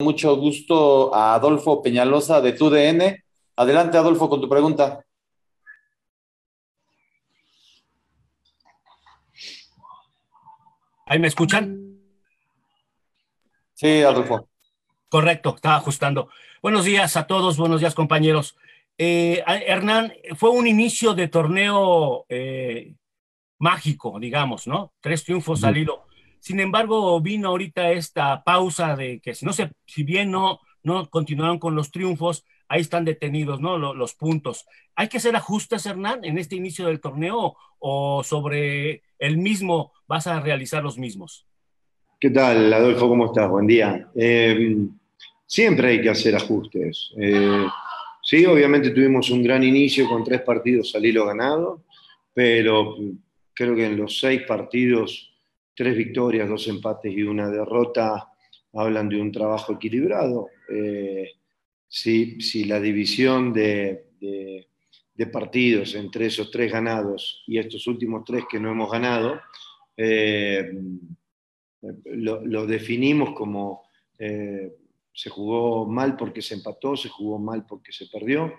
mucho gusto a Adolfo Peñalosa de TUDN. Adelante, Adolfo, con tu pregunta. ¿Ahí me escuchan? Sí, Adolfo. Correcto, estaba ajustando. Buenos días a todos, buenos días compañeros. Eh, Hernán, fue un inicio de torneo eh, mágico, digamos, ¿no? Tres triunfos salido. Sin embargo, vino ahorita esta pausa de que si no se, si bien no, no continuaron con los triunfos, ahí están detenidos, ¿no? Los, puntos. ¿Hay que hacer ajustes, Hernán, en este inicio del torneo o sobre el mismo vas a realizar los mismos? ¿Qué tal, Adolfo? ¿Cómo estás? Buen día. Eh, siempre hay que hacer ajustes. Eh, sí, obviamente tuvimos un gran inicio con tres partidos al hilo ganado, pero creo que en los seis partidos, tres victorias, dos empates y una derrota, hablan de un trabajo equilibrado. Eh, si, la división de, partidos entre esos tres ganados y estos últimos tres que no hemos ganado, eh, lo, lo, definimos como eh, se jugó mal porque se empató, se jugó mal porque se perdió.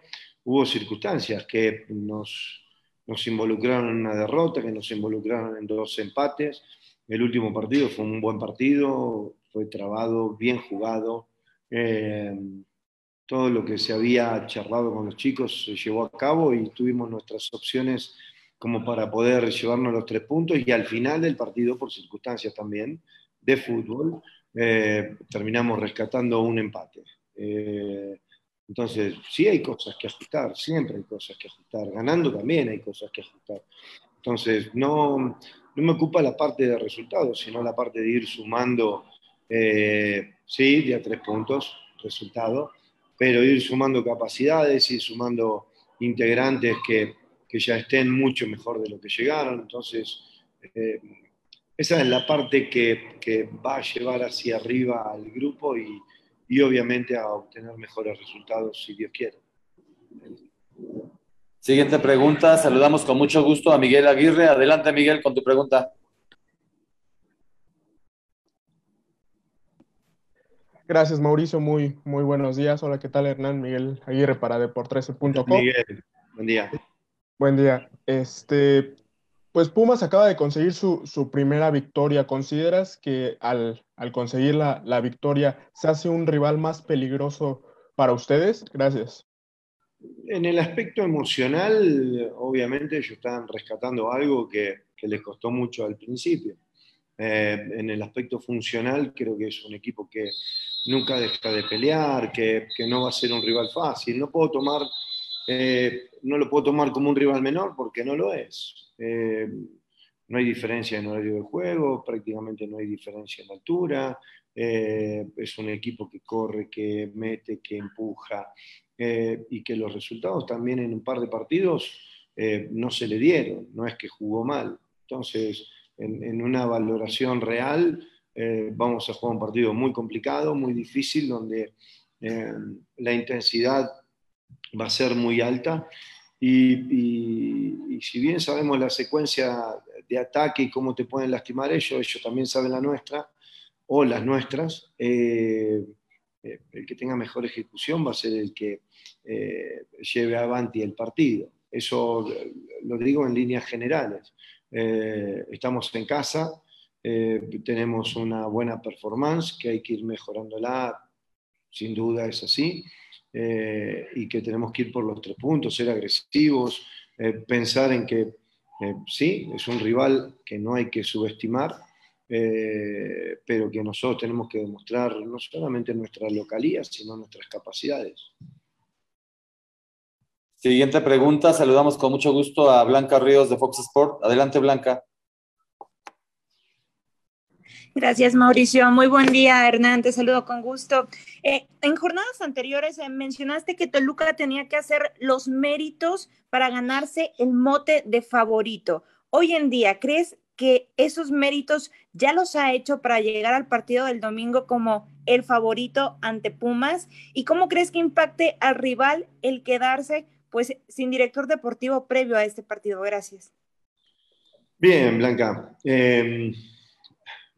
Hubo circunstancias que nos, nos involucraron en una derrota, que nos involucraron en dos empates. El último partido fue un buen partido, fue trabado, bien jugado. Eh, todo lo que se había charlado con los chicos se llevó a cabo y tuvimos nuestras opciones como para poder llevarnos los tres puntos y al final del partido, por circunstancias también de fútbol, eh, terminamos rescatando un empate. Eh, entonces, sí hay cosas que ajustar, siempre hay cosas que ajustar. Ganando también hay cosas que ajustar. Entonces, no, no me ocupa la parte de resultados, sino la parte de ir sumando, eh, sí, de a tres puntos, resultado, pero ir sumando capacidades, ir sumando integrantes que, que ya estén mucho mejor de lo que llegaron. Entonces, eh, esa es la parte que, que, va a llevar hacia arriba al grupo y, y obviamente a obtener mejores resultados si Dios quiere. Siguiente pregunta, saludamos con mucho gusto a Miguel Aguirre. Adelante Miguel con tu pregunta. Gracias Mauricio, muy, muy buenos días. Hola, ¿qué tal Hernán? Miguel Aguirre para Deportes.com. Miguel, buen día. Buen día. Este, pues Pumas acaba de conseguir su, su primera victoria. ¿Consideras que al, al conseguir la, la, victoria se hace un rival más peligroso para ustedes? Gracias. En el aspecto emocional, obviamente ellos están rescatando algo que, les costó mucho al principio. Eh, en el aspecto funcional, creo que es un equipo que nunca deja de pelear, que, que no va a ser un rival fácil. No puedo tomar, eh, no lo puedo tomar como un rival menor porque no lo es. Eh, no hay diferencia en horario de juego, prácticamente no hay diferencia en altura. Eh, es un equipo que corre, que mete, que empuja eh, y que los resultados también en un par de partidos eh, no se le dieron, no es que jugó mal. Entonces, en, una valoración real, vamos a jugar un partido muy complicado, muy difícil, donde la intensidad va a ser muy alta y, y, si bien sabemos la secuencia de ataque y cómo te pueden lastimar ellos, ellos también saben la nuestra o las nuestras, eh, eh, el que tenga mejor ejecución va a ser el que eh, lleve adelante el partido. Eso lo digo en líneas generales. Eh, estamos en casa, tenemos una buena performance que hay que ir mejorándola, sin duda es así eh, y que tenemos que ir por los tres puntos, ser agresivos, eh, pensar en que eh, sí, es un rival que no hay que subestimar, eh, pero que nosotros tenemos que demostrar no solamente nuestra localía, sino nuestras capacidades. Siguiente pregunta, saludamos con mucho gusto a Blanca Ríos de Fox Sport. Adelante, Blanca. Gracias, Mauricio. Muy buen día, Hernán. Te saludo con gusto. Eh, en jornadas anteriores eh, mencionaste que Toluca tenía que hacer los méritos para ganarse el mote de favorito. Hoy en día, ¿crees que esos méritos ya los ha hecho para llegar al partido del domingo como el favorito ante Pumas? ¿Y cómo crees que impacte al rival el quedarse pues sin director deportivo previo a este partido? Gracias. Bien, Blanca. Eh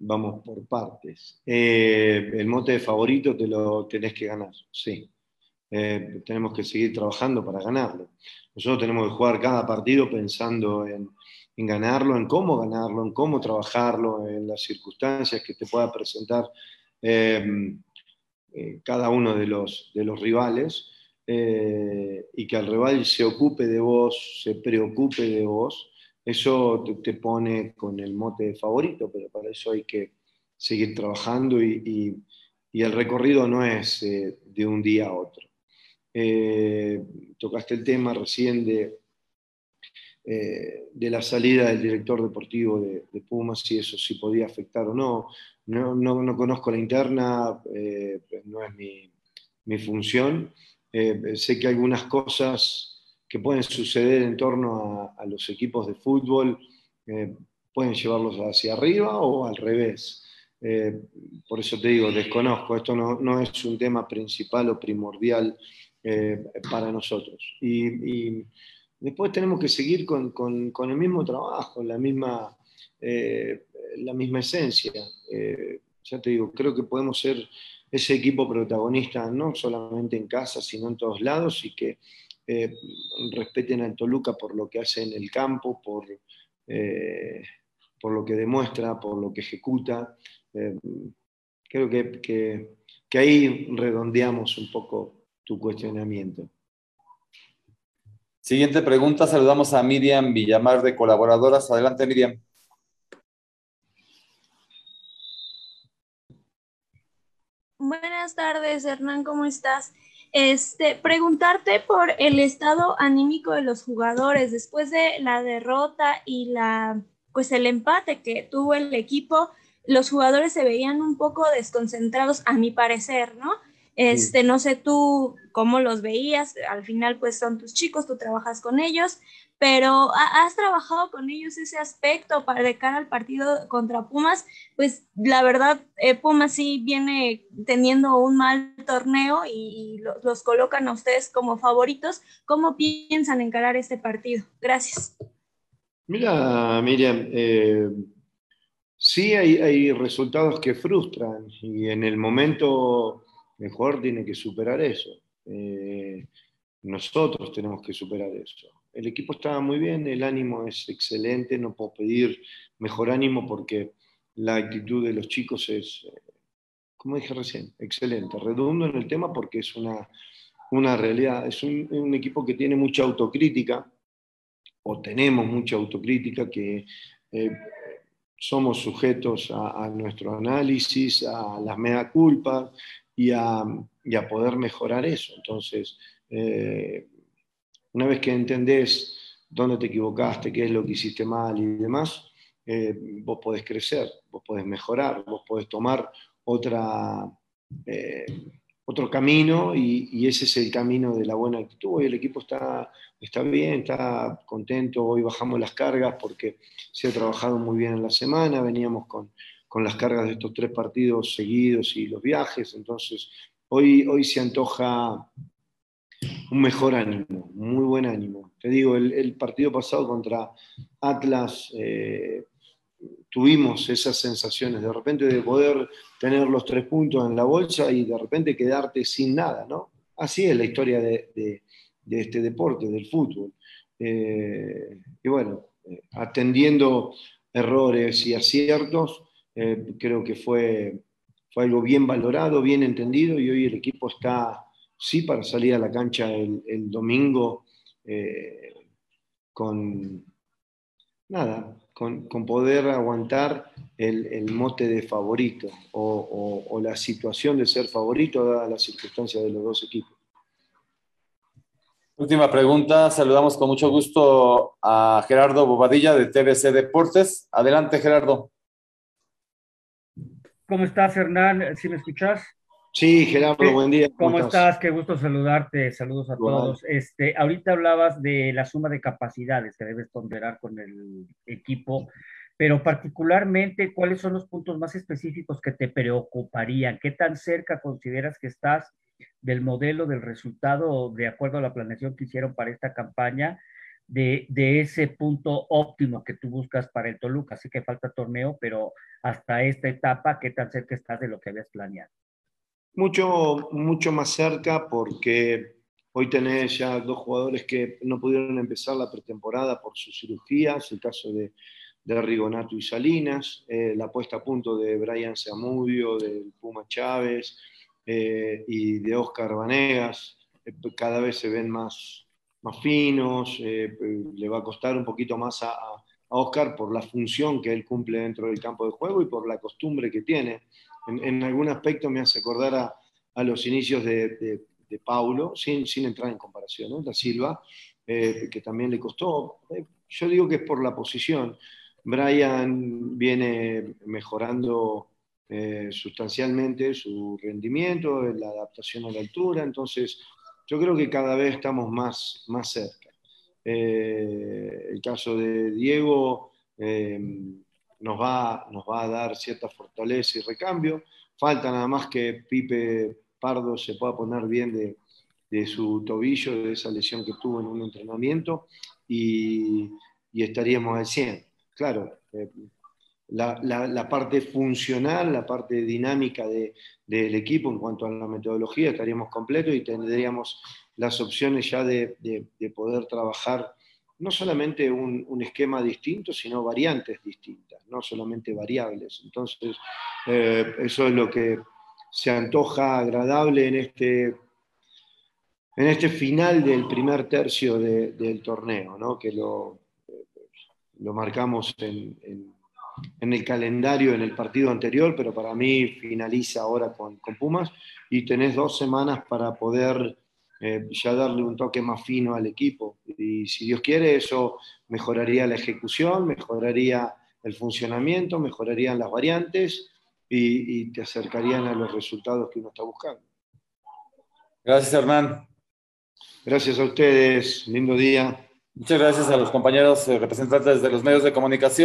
vamos por partes. Eh, el mote de favorito te lo tenés que ganar, sí. Eh, tenemos que seguir trabajando para ganarlo. Nosotros tenemos que jugar cada partido pensando en, ganarlo, en cómo ganarlo, en cómo trabajarlo, en las circunstancias que te pueda presentar eh, cada uno de los, de los rivales y que el rival se ocupe de vos, se preocupe de vos eso te, pone con el mote de favorito, pero para eso hay que seguir trabajando y, el recorrido no es eh, de un día a otro. Eh, tocaste el tema recién de, eh, de la salida del director deportivo de, Pumas, si eso sí podía afectar o no. No, no, conozco la interna, no es mi, función. sé que algunas cosas que pueden suceder en torno a, los equipos de fútbol eh, pueden llevarlos hacia arriba o al revés. Eh, por eso te digo, desconozco, esto no, es un tema principal o primordial eh, para nosotros. Y, después tenemos que seguir con, el mismo trabajo, la misma, misma esencia. ya te digo, creo que podemos ser ese equipo protagonista no solamente en casa, sino en todos lados y que eh, respeten a Toluca por lo que hace en el campo, por, eh, lo que demuestra, por lo que ejecuta. Eh, creo que, ahí redondeamos un poco tu cuestionamiento. Siguiente pregunta, saludamos a Miriam Villamar de Colaboradoras. Adelante, Miriam. Buenas tardes, Hernán, ¿cómo estás? Este, preguntarte por el estado anímico de los jugadores después de la derrota y la, pues el empate que tuvo el equipo, los jugadores se veían un poco desconcentrados, a mi parecer, ¿no? Este, no sé tú cómo los veías, al final pues son tus chicos, tú trabajas con ellos, pero has trabajado con ellos ese aspecto para de cara al partido contra Pumas, pues la verdad eh, Pumas sí viene teniendo un mal torneo y, los colocan a ustedes como favoritos. ¿Cómo piensan encarar este partido? Gracias. Mira, Miriam, eh, sí hay, hay resultados que frustran y en el momento el jugador tiene que superar eso. Eh, nosotros tenemos que superar eso. El equipo estaba muy bien, el ánimo es excelente, no puedo pedir mejor ánimo porque la actitud de los chicos es, eh, como dije recién, excelente. Redundo en el tema porque es una, una realidad, es un, equipo que tiene mucha autocrítica, o tenemos mucha autocrítica, que eh, somos sujetos a, nuestro análisis, a las mea culpas y a, poder mejorar eso. Entonces, eh, una vez que entendés dónde te equivocaste, qué es lo que hiciste mal y demás, eh, vos podés crecer, vos podés mejorar, vos podés tomar otra, eh, otro camino y, ese es el camino de la buena actitud. Hoy el equipo está, está bien, está contento, hoy bajamos las cargas porque se ha trabajado muy bien en la semana, veníamos con, con las cargas de estos tres partidos seguidos y los viajes, entonces hoy, hoy se antoja un mejor ánimo, muy buen ánimo. Te digo, el, partido pasado contra Atlas eh, tuvimos esas sensaciones de repente de poder tener los tres puntos en la bolsa y de repente quedarte sin nada, ¿no? Así es la historia de, este deporte, del fútbol. Eh, y bueno, eh, atendiendo errores y aciertos, creo que fue, fue algo bien valorado, bien entendido y hoy el equipo está sí para salir a la cancha el, domingo eh, con nada, con, poder aguantar el, mote de favorito o, la situación de ser favorito dada las circunstancias de los dos equipos. Última pregunta, saludamos con mucho gusto a Gerardo Bobadilla de TBC Deportes. Adelante, Gerardo. ¿Cómo estás, Hernán? ¿Sí me escuchas? Sí, Gerardo, buen día. ¿Cómo, estás? Qué gusto saludarte. Saludos a todos. Este, ahorita hablabas de la suma de capacidades que debes ponderar con el equipo, pero particularmente, ¿cuáles son los puntos más específicos que te preocuparían? ¿Qué tan cerca consideras que estás del modelo, del resultado, de acuerdo a la planeación que hicieron para esta campaña? De, de, ese punto óptimo que tú buscas para el Toluca. Así que falta torneo, pero hasta esta etapa, ¿qué tan cerca estás de lo que habías planeado? Mucho, mucho más cerca porque hoy tenés ya dos jugadores que no pudieron empezar la pretemporada por sus cirugías, el caso de, de Rigonato y Salinas, eh, la puesta a punto de Brian Zamudio, del Puma Chávez eh, y de Oscar Vanegas, eh, cada vez se ven más, más finos, le va a costar un poquito más a, a, Oscar por la función que él cumple dentro del campo de juego y por la costumbre que tiene en, en algún aspecto me hace acordar a, a los inicios de, de, de, Paulo, sin, sin entrar en comparación, ¿no? Da Silva, eh, que también le costó. Eh, yo digo que es por la posición. Brian viene mejorando eh, sustancialmente su rendimiento, la adaptación a la altura, entonces yo creo que cada vez estamos más, más cerca. Eh, el caso de Diego nos va, nos va a dar cierta fortaleza y recambio. Falta nada más que Pipe Pardo se pueda poner bien de, de su tobillo, de esa lesión que tuvo en un entrenamiento, y, y estaríamos al 100. Claro, eh, la, parte funcional, la parte dinámica de, del equipo en cuanto a la metodología, estaríamos completos y tendríamos las opciones ya de, de, de poder trabajar no solamente un, esquema distinto, sino variantes distintas, no solamente variables. Entonces, eh, eso es lo que se antoja agradable en este, en este final del primer tercio de, del torneo, ¿no? que lo, lo marcamos en, en, el calendario, en el partido anterior, pero para mí finaliza ahora con, con Pumas y tenés dos semanas para poder eh, ya darle un toque más fino al equipo. Y si Dios quiere, eso mejoraría la ejecución, mejoraría el funcionamiento, mejorarían las variantes y, y te acercarían a los resultados que uno está buscando. Gracias, Hernán. Gracias a ustedes. Lindo día. Muchas gracias a los compañeros representantes de los medios de comunicación.